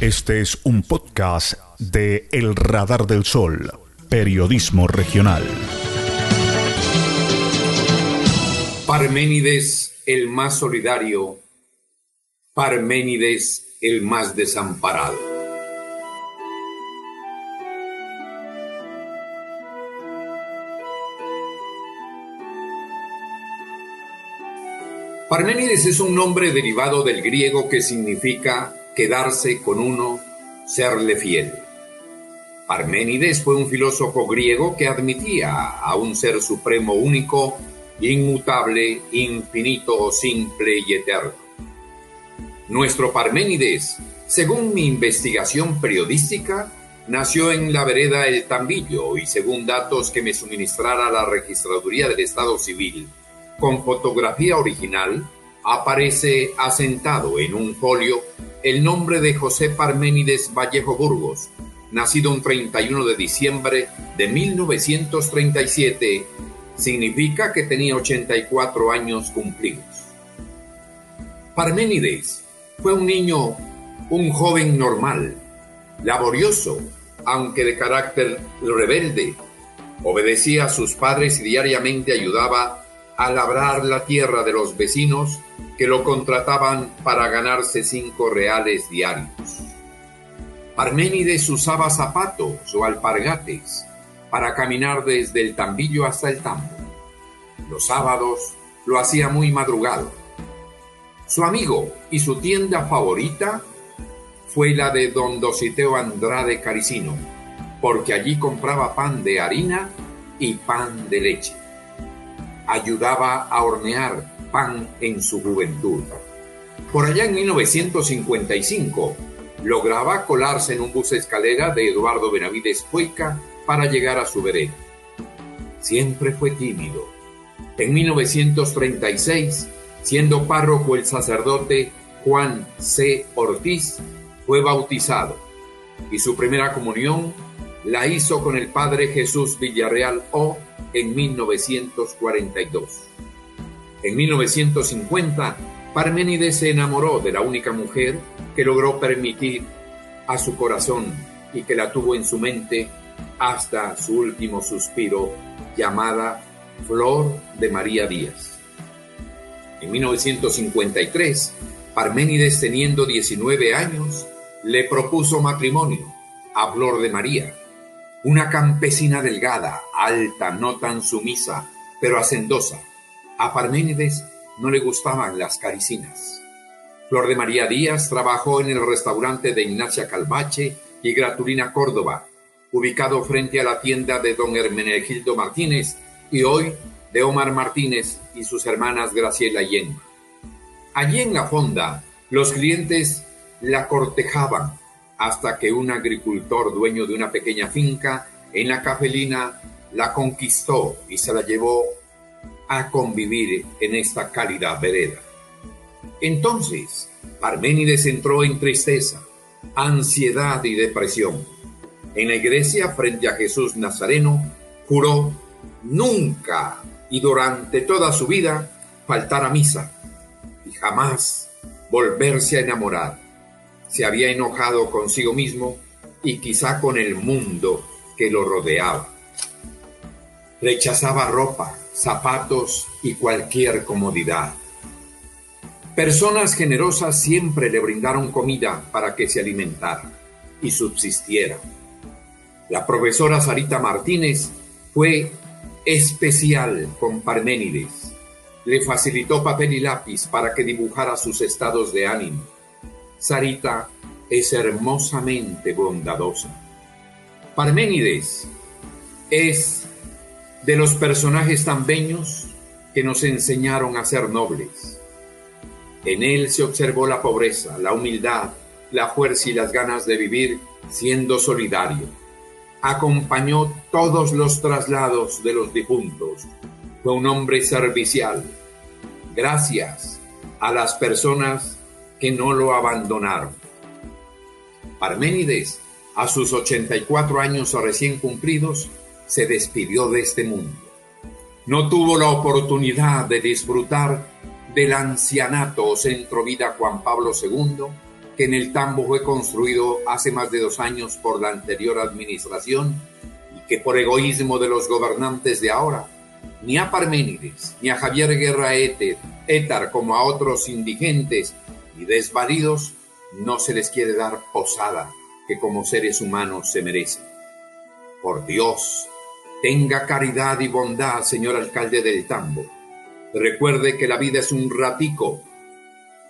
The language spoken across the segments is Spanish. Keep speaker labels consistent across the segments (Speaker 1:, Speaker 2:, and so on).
Speaker 1: Este es un podcast de El Radar del Sol, periodismo regional.
Speaker 2: Parménides el más solidario, Parménides el más desamparado. Parménides es un nombre derivado del griego que significa quedarse con uno, serle fiel. Parménides fue un filósofo griego que admitía a un ser supremo único, inmutable, infinito, simple y eterno. Nuestro Parménides, según mi investigación periodística, nació en la vereda El Tambillo y según datos que me suministrara la Registraduría del Estado Civil, con fotografía original, aparece asentado en un folio el nombre de José Parménides Vallejo Burgos, nacido un 31 de diciembre de 1937, significa que tenía 84 años cumplidos. Parménides fue un niño, un joven normal, laborioso, aunque de carácter rebelde. Obedecía a sus padres y diariamente ayudaba a labrar la tierra de los vecinos que lo contrataban para ganarse cinco reales diarios. Parménides usaba zapatos o alpargates para caminar desde el tambillo hasta el tambo. Los sábados lo hacía muy madrugado. Su amigo y su tienda favorita fue la de don Dositeo Andrade Caricino, porque allí compraba pan de harina y pan de leche ayudaba a hornear pan en su juventud. Por allá en 1955 lograba colarse en un bus escalera de Eduardo Benavides Cueca para llegar a su vereda. Siempre fue tímido. En 1936, siendo párroco el sacerdote Juan C. Ortiz, fue bautizado y su primera comunión la hizo con el padre Jesús Villarreal O en 1942. En 1950, Parménides se enamoró de la única mujer que logró permitir a su corazón y que la tuvo en su mente hasta su último suspiro, llamada Flor de María Díaz. En 1953, Parménides, teniendo 19 años, le propuso matrimonio a Flor de María, una campesina delgada, alta, no tan sumisa, pero hacendosa. A Parménides no le gustaban las caricinas. Flor de María Díaz trabajó en el restaurante de Ignacia Calvache y Gratulina Córdoba, ubicado frente a la tienda de don Hermenegildo Martínez y hoy de Omar Martínez y sus hermanas Graciela y Emma. Allí en la fonda, los clientes la cortejaban hasta que un agricultor dueño de una pequeña finca en la cafelina la conquistó y se la llevó a convivir en esta cálida vereda. Entonces, Parménides entró en tristeza, ansiedad y depresión. En la iglesia, frente a Jesús Nazareno, juró nunca y durante toda su vida faltar a misa y jamás volverse a enamorar se había enojado consigo mismo y quizá con el mundo que lo rodeaba. Rechazaba ropa, zapatos y cualquier comodidad. Personas generosas siempre le brindaron comida para que se alimentara y subsistiera. La profesora Sarita Martínez fue especial con Parménides. Le facilitó papel y lápiz para que dibujara sus estados de ánimo Sarita es hermosamente bondadosa. Parménides es de los personajes tan bellos que nos enseñaron a ser nobles. En él se observó la pobreza, la humildad, la fuerza y las ganas de vivir siendo solidario. Acompañó todos los traslados de los difuntos. Fue un hombre servicial. Gracias a las personas que no lo abandonaron. Parménides, a sus 84 años recién cumplidos, se despidió de este mundo. No tuvo la oportunidad de disfrutar del ancianato o centro vida Juan Pablo II, que en el Tambo fue construido hace más de dos años por la anterior administración y que por egoísmo de los gobernantes de ahora, ni a Parménides, ni a Javier Guerra Éter, Étar como a otros indigentes y desvalidos, no se les quiere dar posada que como seres humanos se merecen. Por Dios, tenga caridad y bondad, señor alcalde del Tambo. Recuerde que la vida es un ratico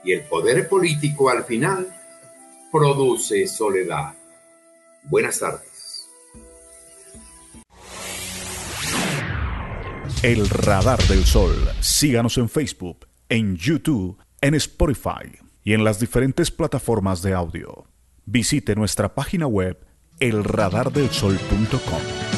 Speaker 2: y el poder político al final produce soledad. Buenas tardes.
Speaker 1: El Radar del Sol. Síganos en Facebook, en YouTube, en Spotify y en las diferentes plataformas de audio. Visite nuestra página web elradardelsol.com.